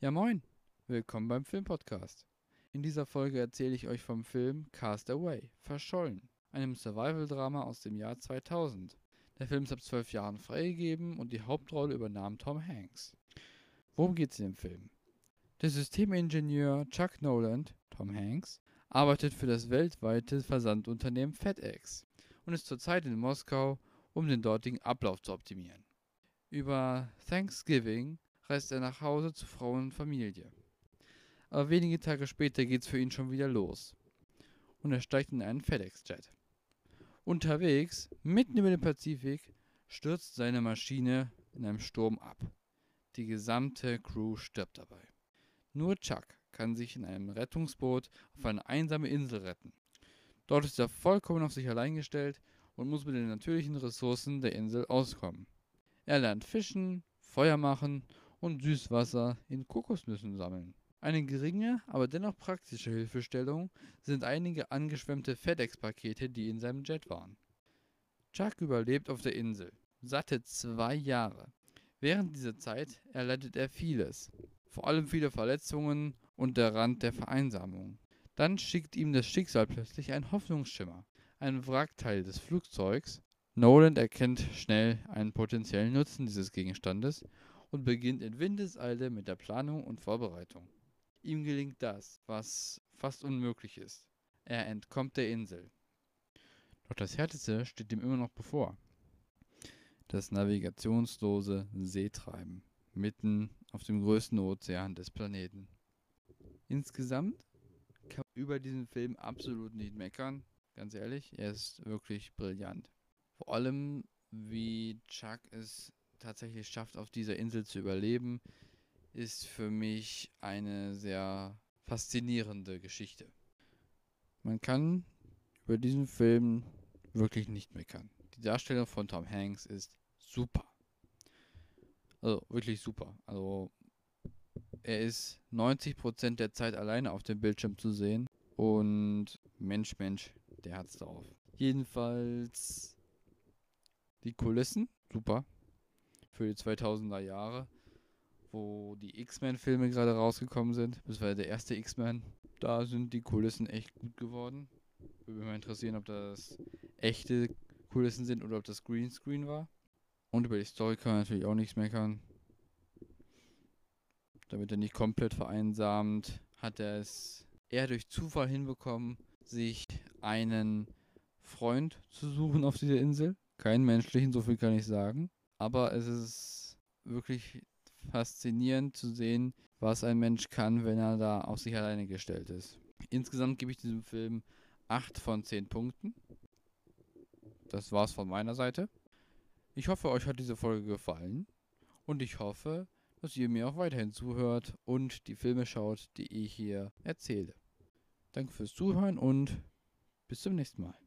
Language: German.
Ja moin, willkommen beim Filmpodcast. In dieser Folge erzähle ich euch vom Film Cast Away, Verschollen, einem Survival-Drama aus dem Jahr 2000. Der Film ist ab zwölf Jahren freigegeben und die Hauptrolle übernahm Tom Hanks. Worum geht es in dem Film? Der Systemingenieur Chuck Noland, Tom Hanks, arbeitet für das weltweite Versandunternehmen FedEx und ist zurzeit in Moskau, um den dortigen Ablauf zu optimieren. Über Thanksgiving reist er nach Hause zu Frau und Familie. Aber wenige Tage später geht's für ihn schon wieder los. Und er steigt in einen FedEx-Jet. Unterwegs, mitten über den Pazifik, stürzt seine Maschine in einem Sturm ab. Die gesamte Crew stirbt dabei. Nur Chuck kann sich in einem Rettungsboot auf eine einsame Insel retten. Dort ist er vollkommen auf sich allein gestellt und muss mit den natürlichen Ressourcen der Insel auskommen. Er lernt fischen, Feuer machen und Süßwasser in Kokosnüssen sammeln. Eine geringe, aber dennoch praktische Hilfestellung sind einige angeschwemmte FedEx-Pakete, die in seinem Jet waren. Chuck überlebt auf der Insel. Satte zwei Jahre. Während dieser Zeit erleidet er vieles. Vor allem viele Verletzungen und der Rand der Vereinsamung. Dann schickt ihm das Schicksal plötzlich einen Hoffnungsschimmer. Ein Wrackteil des Flugzeugs. Nolan erkennt schnell einen potenziellen Nutzen dieses Gegenstandes und beginnt in Windeseile mit der Planung und Vorbereitung. Ihm gelingt das, was fast unmöglich ist. Er entkommt der Insel. Doch das Härteste steht ihm immer noch bevor. Das navigationslose Seetreiben mitten auf dem größten Ozean des Planeten. Insgesamt kann man über diesen Film absolut nicht meckern. Ganz ehrlich, er ist wirklich brillant. Vor allem, wie Chuck es tatsächlich schafft, auf dieser Insel zu überleben, ist für mich eine sehr faszinierende Geschichte. Man kann über diesen Film wirklich nicht meckern. Die Darstellung von Tom Hanks ist super. Also wirklich super. Also er ist 90% der Zeit alleine auf dem Bildschirm zu sehen. Und Mensch, Mensch, der hat's drauf. Jedenfalls die Kulissen, super. Für die 2000er Jahre, wo die X-Men-Filme gerade rausgekommen sind. War der erste X-Men. Da sind die Kulissen echt gut geworden. Würde mich mal interessieren, ob das echte Kulissen sind oder ob das Greenscreen war. Und über die Story kann man natürlich auch nichts meckern damit er nicht komplett vereinsamt, hat er es eher durch Zufall hinbekommen, sich einen Freund zu suchen auf dieser Insel. Keinen menschlichen, so viel kann ich sagen. Aber es ist wirklich faszinierend zu sehen, was ein Mensch kann, wenn er da auf sich alleine gestellt ist. Insgesamt gebe ich diesem Film 8 von 10 Punkten. Das war's von meiner Seite. Ich hoffe, euch hat diese Folge gefallen. Und ich hoffe, dass ihr mir auch weiterhin zuhört und die Filme schaut, die ich hier erzähle. Danke fürs Zuhören und bis zum nächsten Mal.